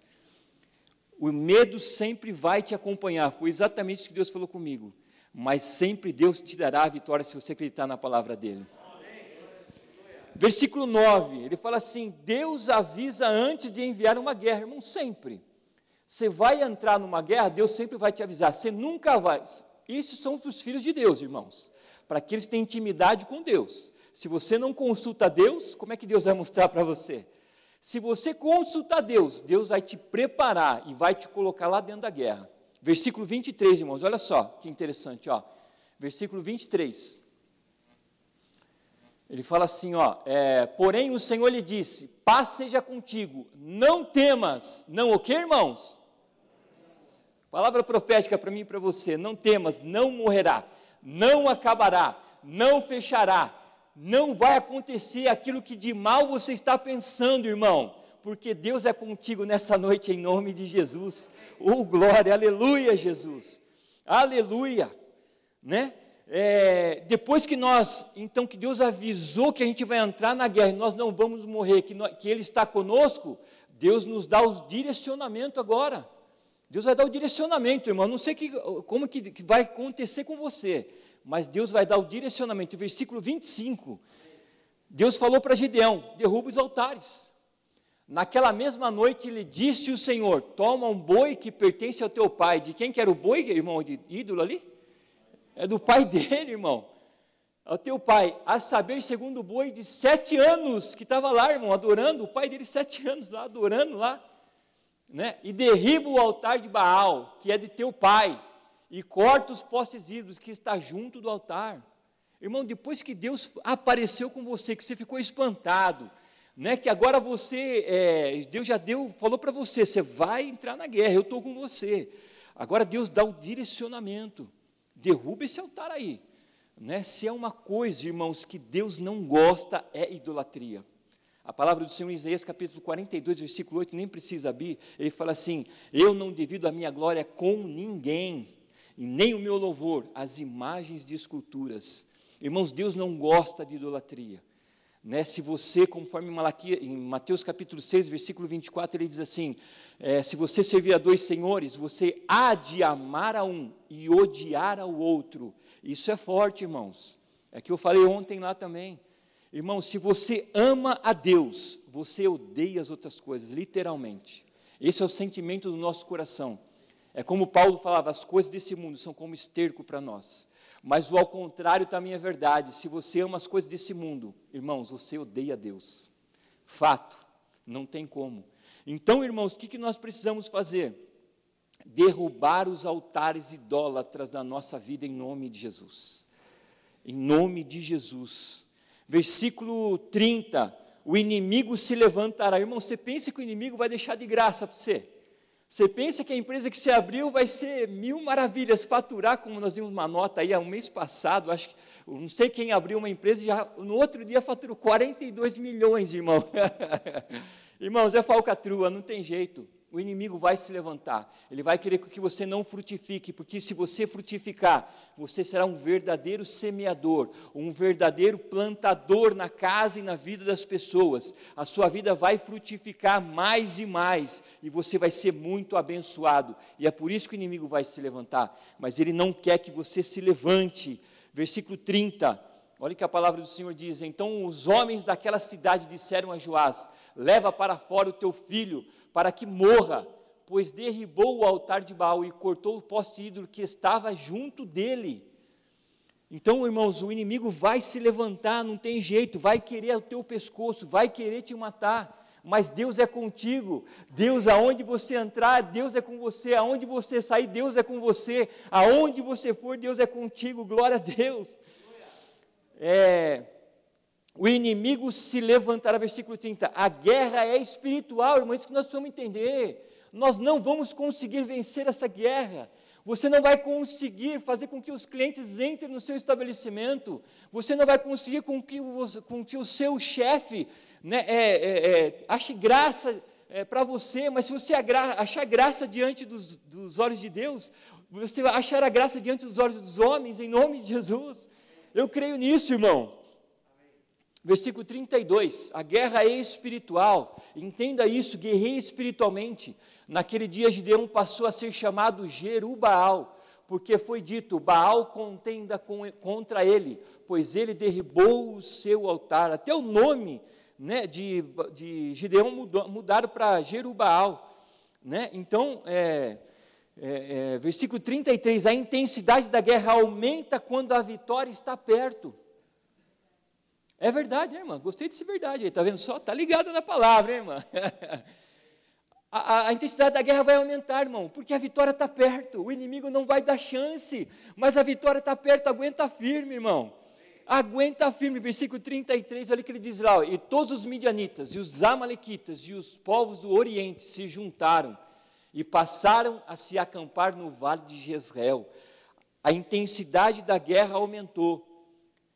O medo sempre vai te acompanhar. Foi exatamente isso que Deus falou comigo. Mas sempre Deus te dará a vitória se você acreditar na palavra dele. Versículo 9, ele fala assim: Deus avisa antes de enviar uma guerra, irmão, sempre. Você vai entrar numa guerra, Deus sempre vai te avisar. Você nunca vai. Isso são os filhos de Deus, irmãos, para que eles tenham intimidade com Deus. Se você não consulta Deus, como é que Deus vai mostrar para você? Se você consultar Deus, Deus vai te preparar e vai te colocar lá dentro da guerra. Versículo 23, irmãos, olha só que interessante, ó. Versículo 23. Ele fala assim, ó, é, porém o Senhor lhe disse, paz seja contigo, não temas, não o que, irmãos? Palavra profética para mim e para você, não temas, não morrerá, não acabará, não fechará, não vai acontecer aquilo que de mal você está pensando, irmão, porque Deus é contigo nessa noite em nome de Jesus. Oh, glória, aleluia, Jesus. Aleluia, né? é, depois que nós, então que Deus avisou que a gente vai entrar na guerra e nós não vamos morrer, que, nós, que Ele está conosco, Deus nos dá o direcionamento agora. Deus vai dar o direcionamento, irmão. Não sei que, como que, vai acontecer com você, mas Deus vai dar o direcionamento. Versículo 25. Deus falou para Gideão: derruba os altares. Naquela mesma noite lhe disse o Senhor: Toma um boi que pertence ao teu pai. De quem que era o boi, irmão, de ídolo ali? É do pai (laughs) dele, irmão. É o teu pai, a saber, segundo o boi de sete anos, que estava lá, irmão, adorando, o pai dele sete anos lá, adorando lá, né? E derriba o altar de Baal, que é de teu pai, e corta os postes ídolos que está junto do altar. Irmão, depois que Deus apareceu com você, que você ficou espantado, né? Que agora você, é, Deus já deu, falou para você, você vai entrar na guerra, eu estou com você. Agora Deus dá o direcionamento derruba esse altar aí. Né? Se é uma coisa, irmãos, que Deus não gosta, é idolatria. A palavra do Senhor em Isaías, capítulo 42, versículo 8, nem precisa abrir, ele fala assim: Eu não divido a minha glória com ninguém, e nem o meu louvor às imagens de esculturas. Irmãos, Deus não gosta de idolatria. Né? Se você, conforme Malaquia, em Mateus capítulo 6, versículo 24, ele diz assim: é, se você servir a dois senhores, você há de amar a um e odiar ao outro. Isso é forte, irmãos. É que eu falei ontem lá também. Irmão, se você ama a Deus, você odeia as outras coisas, literalmente. Esse é o sentimento do nosso coração. É como Paulo falava: as coisas desse mundo são como esterco para nós. Mas o ao contrário também é verdade. Se você ama as coisas desse mundo, irmãos, você odeia Deus. Fato, não tem como. Então, irmãos, o que, que nós precisamos fazer? Derrubar os altares idólatras da nossa vida em nome de Jesus. Em nome de Jesus. Versículo 30. O inimigo se levantará. Irmão, você pensa que o inimigo vai deixar de graça para você? Você pensa que a empresa que se abriu vai ser mil maravilhas, faturar, como nós vimos uma nota aí há um mês passado, acho que, não sei quem abriu uma empresa e já no outro dia faturou 42 milhões, irmão. (laughs) Irmãos, é falcatrua, não tem jeito. O inimigo vai se levantar. Ele vai querer que você não frutifique, porque se você frutificar, você será um verdadeiro semeador, um verdadeiro plantador na casa e na vida das pessoas. A sua vida vai frutificar mais e mais, e você vai ser muito abençoado. E é por isso que o inimigo vai se levantar. Mas ele não quer que você se levante. Versículo 30. Olha que a palavra do Senhor diz. Então os homens daquela cidade disseram a Joás: leva para fora o teu filho, para que morra, pois derribou o altar de Baal e cortou o poste ídolo que estava junto dele. Então, irmãos, o inimigo vai se levantar, não tem jeito, vai querer o teu pescoço, vai querer te matar. Mas Deus é contigo. Deus, aonde você entrar, Deus é com você. Aonde você sair, Deus é com você. Aonde você for, Deus é contigo. Glória a Deus. É, o inimigo se levantará, versículo 30. A guerra é espiritual, irmãos, isso que nós precisamos entender. Nós não vamos conseguir vencer essa guerra. Você não vai conseguir fazer com que os clientes entrem no seu estabelecimento. Você não vai conseguir com que o, com que o seu chefe né, é, é, é, ache graça é, para você, mas se você achar graça diante dos, dos olhos de Deus, você achará graça diante dos olhos dos homens, em nome de Jesus. Eu creio nisso, irmão. Versículo 32, a guerra é espiritual, entenda isso, guerreie espiritualmente. Naquele dia Gideão passou a ser chamado Jerubaal, porque foi dito: Baal contenda com, contra ele, pois ele derribou o seu altar. Até o nome né, de, de Gideão mudou, mudaram para Jerubaal. Né? Então, é, é, é, versículo 33, a intensidade da guerra aumenta quando a vitória está perto. É verdade, né, irmã? Gostei desse verdade. Está vendo só? Está ligada na palavra, hein, irmã? (laughs) a, a, a, intensidade da guerra vai aumentar, irmão, porque a vitória está perto. O inimigo não vai dar chance, mas a vitória está perto. Aguenta firme, irmão. Aguenta firme, versículo 33, olha o que ele diz lá: E todos os midianitas, e os amalequitas, e os povos do Oriente se juntaram e passaram a se acampar no vale de Jezreel. A intensidade da guerra aumentou.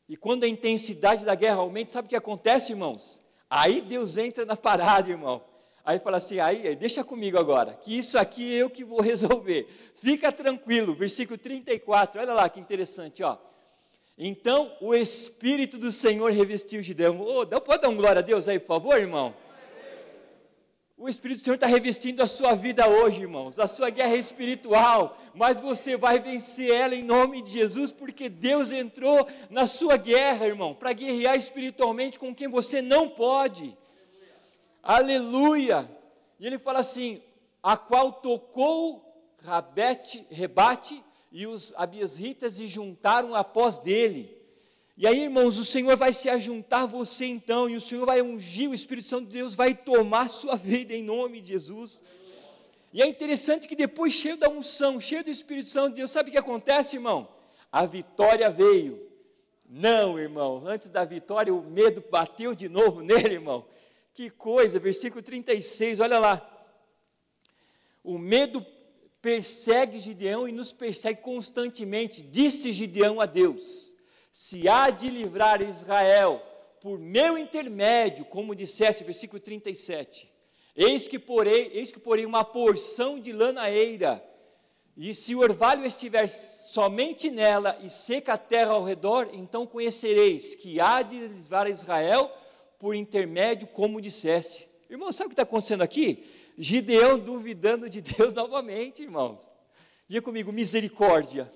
E quando a intensidade da guerra aumenta, sabe o que acontece, irmãos? Aí Deus entra na parada, irmão. Aí fala assim, aí, deixa comigo agora, que isso aqui eu que vou (laughs) resolver. Fica tranquilo, versículo 34, olha lá que interessante, ó. Então o Espírito do Senhor revestiu Gideão. Oh, pode dar um glória a Deus aí, por favor, irmão? O Espírito do Senhor está revestindo a sua vida hoje, irmãos. A sua guerra espiritual, mas você vai vencer ela em nome de Jesus, porque Deus entrou na sua guerra, irmão, para guerrear espiritualmente com quem você não pode. Aleluia! Aleluia. E ele fala assim: a qual tocou Rabete, Rebate e os abiesritas e juntaram após dele. E aí, irmãos, o Senhor vai se ajuntar você então, e o Senhor vai ungir, o Espírito Santo de Deus vai tomar sua (laughs) vida em nome de Jesus. E é interessante que depois, cheio da unção, cheio do Espírito Santo de Deus, sabe o que acontece, irmão? A vitória veio. Não, irmão, antes da vitória o medo bateu de novo (laughs) nele, irmão. Que coisa, versículo 36, olha lá. O medo persegue Gideão e nos persegue constantemente. Disse Gideão a Deus: se há de livrar Israel por meu intermédio, como disseste, versículo 37. Eis que porei, eis que porei uma porção de lanaeira, e se o orvalho estiver somente nela e seca a terra ao redor, então conhecereis que há de livrar Israel por intermédio, como disseste. Irmão, sabe o que está acontecendo aqui? Gideão duvidando de Deus (laughs) novamente, irmãos. Diga comigo, misericórdia.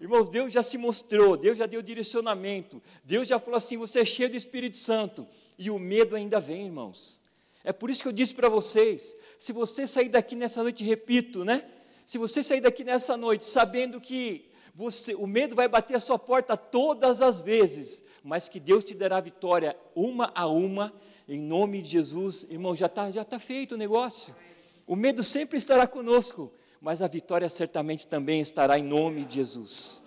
Irmãos, Deus já se mostrou, Deus já deu direcionamento, Deus já falou assim: você é cheio do Espírito Santo, e o medo ainda vem, irmãos. É por isso que eu disse para vocês: se você sair daqui nessa noite, repito, né? Se você sair daqui nessa noite sabendo que você, o medo vai bater a sua porta todas as vezes, mas que Deus te dará vitória uma a uma, em nome de Jesus, irmão, já está já tá feito o negócio. O medo sempre estará conosco, mas a vitória certamente também estará em nome de Jesus.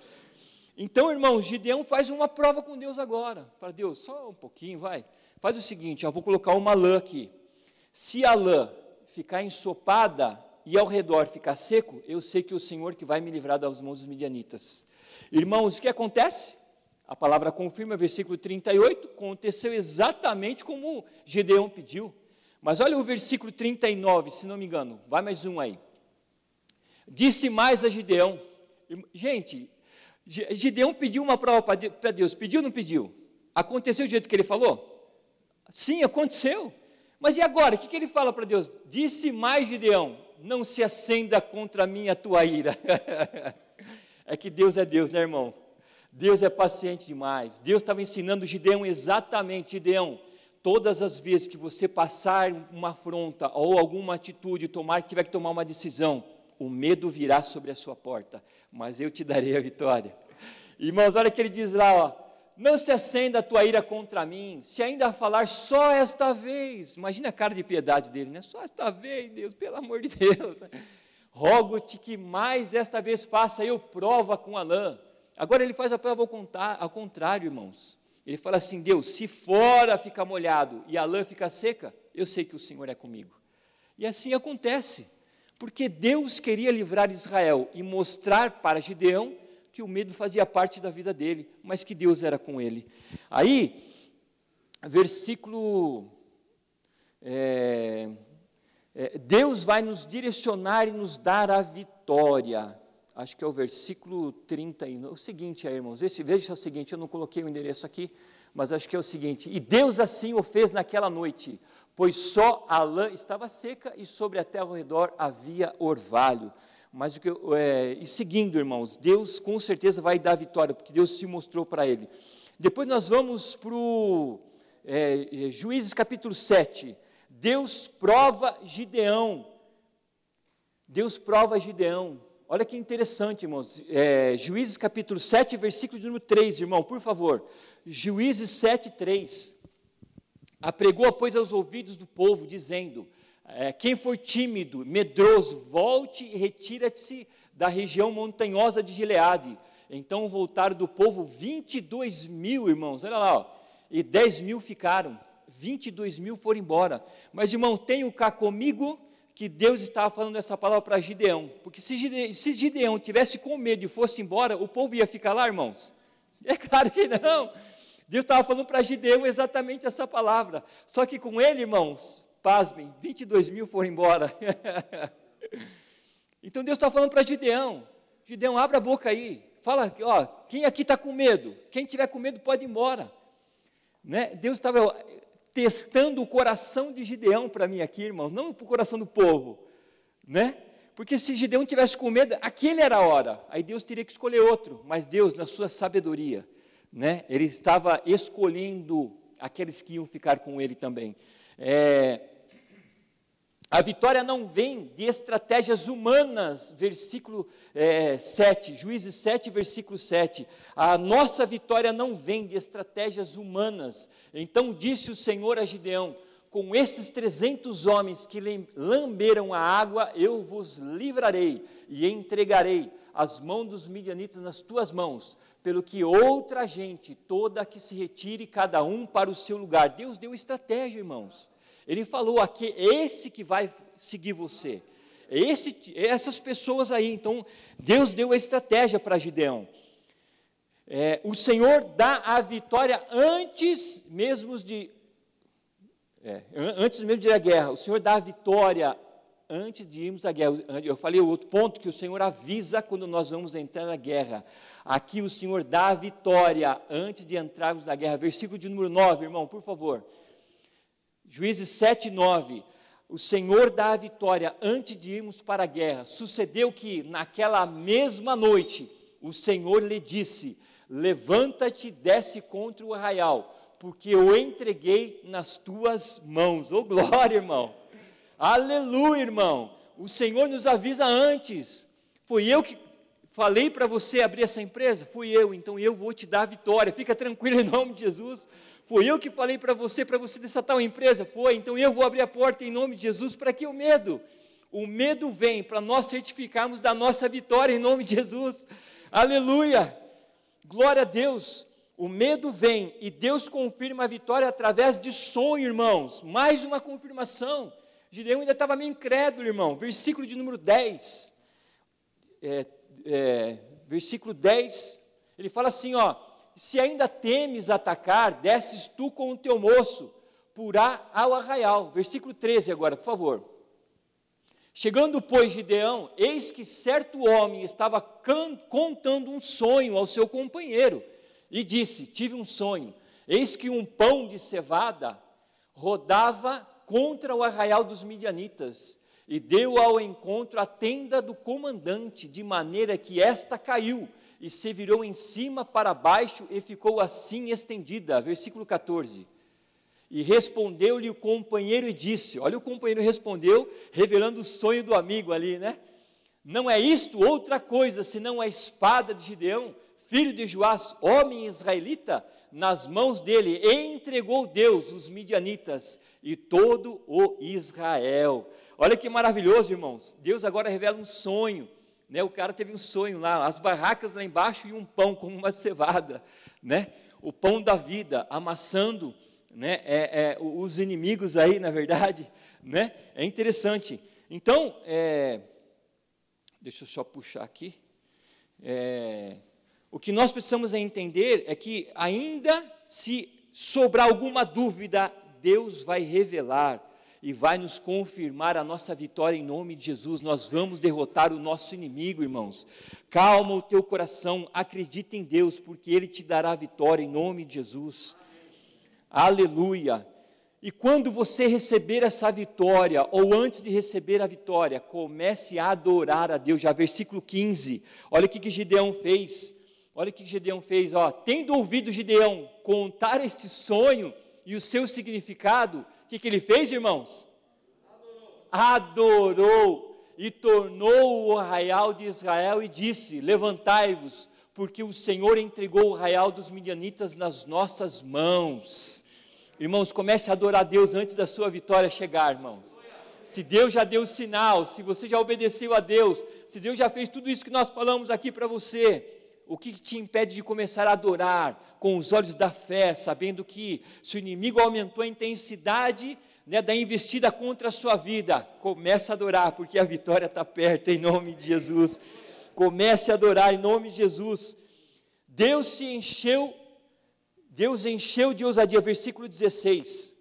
Então, irmãos, Gideão faz uma prova com Deus agora. Fala, Deus, só um pouquinho, vai. Faz o seguinte, eu vou colocar uma lã aqui. Se a lã ficar ensopada e ao redor ficar seco, eu sei que o Senhor que vai me livrar das mãos dos midianitas. Irmãos, o que acontece? A palavra confirma, versículo 38, aconteceu exatamente como Gideão pediu. Mas olha o versículo 39, se não me engano. Vai mais um aí. Disse mais a Gideão. Gente, Gideão pediu uma prova para Deus. Pediu ou não pediu? Aconteceu do jeito que ele falou? Sim, aconteceu. Mas e agora? O que, ele fala para Deus? Disse mais Gideão: Não se acenda contra mim a tua ira. (laughs) é que Deus é Deus, né, irmão? Deus é paciente demais. Deus estava ensinando Gideão exatamente: Gideão, todas as vezes que você passar uma afronta ou alguma atitude, tomar, tiver que tomar uma decisão, o medo virá sobre a sua porta, mas eu te darei a vitória. Irmãos, olha que ele diz lá, ó, não se acenda a tua ira contra mim, se ainda falar só esta vez, imagina a cara de piedade dele, né? Só esta vez, Deus, pelo amor de Deus. Rogo-te que mais esta vez faça eu prova com a. Agora ele faz a prova ao contrário, irmãos. Ele fala assim: Deus, se fora ficar molhado e a lã ficar seca, eu sei que o Senhor é comigo. E assim acontece porque Deus queria livrar Israel e mostrar para Gideão que o medo fazia parte da vida dele, mas que Deus era com ele. Aí, versículo. É, é, Deus vai nos direcionar e nos dar a vitória. Acho que é o versículo 39. O seguinte aí, irmãos, esse, veja o seguinte, eu não coloquei o endereço aqui, mas acho que é o seguinte: E Deus assim o fez naquela noite pois só a lã estava seca e sobre a terra ao redor havia orvalho. Mas o que é, e seguindo, irmãos, Deus com certeza vai dar vitória, porque Deus se mostrou para ele. Depois nós vamos para o é, Juízes capítulo 7. Deus prova Gideão. Deus prova Gideão. Olha que interessante, irmãos. É, Juízes capítulo 7, versículo número 3, irmão, por favor. Juízes 7, 3 apregou, pois, aos ouvidos do povo, dizendo: é, Quem for tímido, medroso, volte e retira-se da região montanhosa de Gileade. Então voltaram do povo 22 mil, irmãos, olha lá, ó, e 10 mil ficaram, 22 mil foram embora. Mas, irmão, tenho cá comigo que Deus estava falando essa palavra para Gideão, porque se Gideão, se Gideão tivesse com medo e fosse embora, o povo ia ficar lá, irmãos? É claro que não. Deus estava falando para Gideão exatamente essa palavra. Só que com ele, irmãos, pasmem, 22 mil foram embora. (laughs) então Deus está falando para Gideão: Gideão, abra a boca aí. Fala, ó, quem aqui está com medo? Quem tiver com medo pode ir embora. Né? Deus estava testando o coração de Gideão para mim aqui, irmãos, não o coração do povo, né? Porque se Gideão tivesse com medo, aquele era a hora. Aí Deus teria que escolher outro, mas Deus, na sua sabedoria, né? Ele estava escolhendo aqueles que iam ficar com ele também. É, a vitória não vem de estratégias humanas, versículo é, 7, Juízes 7, versículo 7. A nossa vitória não vem de estratégias humanas. Então disse o Senhor a Gideão: Com esses trezentos homens que lamberam a água, eu vos livrarei e entregarei as mãos dos midianitas nas tuas mãos, pelo que outra gente toda que se retire, cada um para o seu lugar. Deus deu estratégia, irmãos. Ele falou aqui, esse que vai seguir você. Esse, essas pessoas aí, então, Deus deu a estratégia para Gideão. É, o Senhor dá a vitória antes mesmo de é, antes mesmo de ir à guerra. O Senhor dá a vitória antes de irmos à guerra. Eu falei o outro ponto que o Senhor avisa quando nós vamos entrar na guerra. Aqui o Senhor dá a vitória antes de entrarmos na guerra. Versículo de número 9, irmão, por favor. Juízes 7, 9. O Senhor dá a vitória antes de irmos para a guerra. Sucedeu que, naquela mesma noite, o Senhor lhe disse: Levanta-te desce contra o arraial, porque eu entreguei nas tuas mãos. Ô oh, glória, irmão! Aleluia, irmão! O Senhor nos avisa antes. Foi eu que falei para você abrir essa empresa? Fui eu, então eu vou te dar a vitória. Fica tranquilo em nome de Jesus. Foi eu que falei para você, para você desatar uma empresa? Foi, então eu vou abrir a porta em nome de Jesus. Para que o medo? O medo vem para nós certificarmos da nossa vitória em nome de Jesus. Aleluia! Glória a Deus! O medo vem e Deus confirma a vitória através de sonho, irmãos. Mais uma confirmação. Gideão ainda estava meio incrédulo, irmão. Versículo de número 10. É, é, versículo 10. Ele fala assim: ó se ainda temes atacar, desces tu com o teu moço, purá ao arraial. Versículo 13 agora, por favor. Chegando, pois, Gideão, eis que certo homem estava contando um sonho ao seu companheiro, e disse: Tive um sonho, eis que um pão de cevada rodava contra o arraial dos midianitas, e deu ao encontro a tenda do comandante, de maneira que esta caiu, e se virou em cima para baixo e ficou assim estendida. Versículo 14. E respondeu-lhe o companheiro e disse: Olha, o companheiro respondeu, revelando o sonho do amigo ali, né? Não é isto outra coisa senão a espada de Gideão, filho de Joás, homem israelita, nas mãos dele, entregou Deus os midianitas e todo o Israel. Olha que maravilhoso, irmãos. Deus agora revela um sonho né? O cara teve um sonho lá, as barracas lá embaixo e um pão como uma cevada, né? O pão da vida, amassando, né? É, é, os inimigos aí, na verdade, né? É interessante. Então, é, deixa eu só puxar aqui. É, o que nós precisamos entender é que ainda se sobrar alguma dúvida, Deus vai revelar e vai nos confirmar a nossa vitória em nome de Jesus. Nós vamos derrotar o nosso inimigo, irmãos. Calma o teu coração, acredita em Deus, porque Ele te dará a vitória em nome de Jesus. Aleluia. E quando você receber essa vitória, ou antes de receber a vitória, comece a adorar a Deus. Já versículo 15. Olha o que, que Gideão fez. Olha o que Gideão fez, ó. Tendo ouvido Gideão contar este sonho e o seu significado, que, que ele fez, irmãos? Adorou. Adorou e tornou o arraial de Israel e disse: Levantai-vos, porque o Senhor entregou o arraial dos midianitas nas nossas mãos. Irmãos, comece a adorar a Deus antes da sua vitória chegar, irmãos. Se Deus já deu o sinal, se você já obedeceu a Deus, se Deus já fez tudo isso que nós falamos aqui para você, o que te impede de começar a adorar com os olhos da fé, sabendo que se o inimigo aumentou a intensidade né, da investida contra a sua vida, comece a adorar, porque a vitória está perto, em nome de Jesus. Comece a adorar em nome de Jesus. Deus se encheu, Deus encheu de ousadia, versículo 16.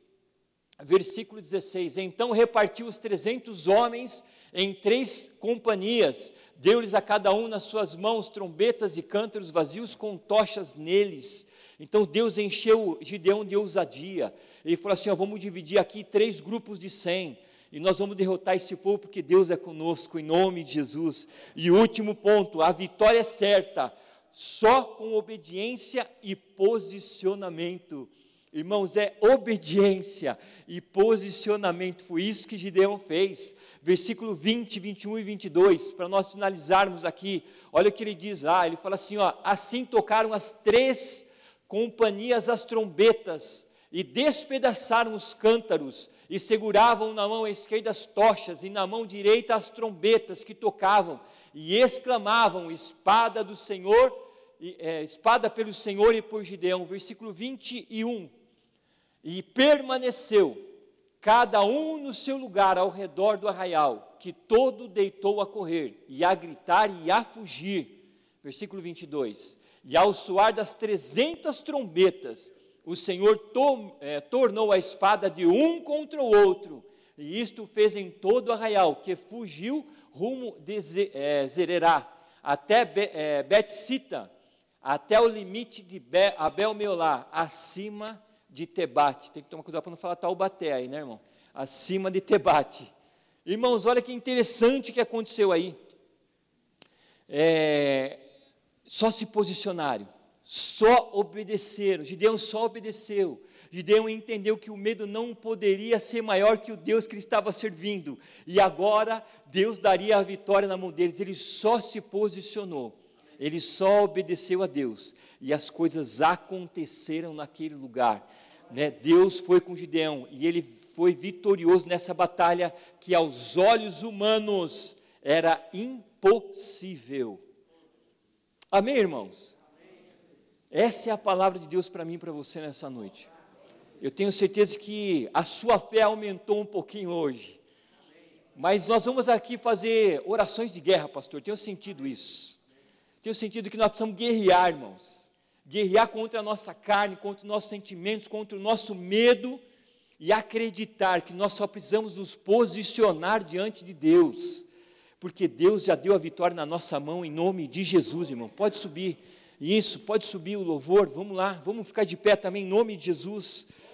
Versículo 16: Então repartiu os trezentos homens em três companhias, deu-lhes a cada um nas suas mãos trombetas e cântaros vazios com tochas neles. Então Deus encheu Gideão de ousadia. Ele falou assim: ó, vamos dividir aqui três grupos de cem. E nós vamos derrotar esse povo porque Deus é conosco, em nome de Jesus. E último ponto: a vitória é certa, só com obediência e posicionamento. Irmãos, é obediência e posicionamento. Foi isso que Gideão fez. Versículo 20, 21 e 22, para nós finalizarmos aqui. Olha o que ele diz lá. Ele fala assim: ó, assim tocaram as três companhias as trombetas e despedaçaram os cântaros e seguravam na mão esquerda as tochas e na mão direita as trombetas que tocavam e exclamavam: Espada do Senhor, é, espada pelo Senhor e por Gideão. Versículo 21. E permaneceu cada um no seu lugar ao redor do arraial, que todo deitou a correr, e a gritar e a fugir. Versículo 22. E ao soar das trezentas trombetas, o Senhor to, é, tornou a espada de um contra o outro, e isto fez em todo o arraial, que fugiu rumo de é, Zererá, até Be, é, Bet-Sita, até o limite de Be, Abel-Meolá, acima de Tebate. Tem que tomar cuidado para não falar Taubaté aí, né, irmão? Acima de Tebate. Irmãos, olha que interessante que aconteceu aí. É, só se posicionaram, só obedeceram. Gideão só obedeceu. Gideão entendeu que o medo não poderia ser maior que o Deus que ele estava servindo. E agora Deus daria a vitória na mão deles. Ele só se posicionou. Ele só obedeceu a Deus. E as coisas aconteceram naquele lugar né, Deus foi com Gideão e ele foi vitorioso nessa batalha que aos olhos humanos era impossível. Amém, irmãos? Essa é a palavra de Deus para mim e para você nessa noite. Eu tenho certeza que a sua fé aumentou um pouquinho hoje. Mas nós vamos aqui fazer orações de guerra, pastor. Tenho sentido isso. Tenho sentido que nós precisamos guerrear, irmãos guerrear contra a nossa carne, contra os nossos sentimentos, contra o nosso medo e acreditar que nós só precisamos nos posicionar diante de Deus, porque Deus já deu a vitória na nossa mão em nome de Jesus, irmão. Pode subir. Isso, pode subir o louvor. Vamos lá, vamos ficar de pé também em nome de Jesus.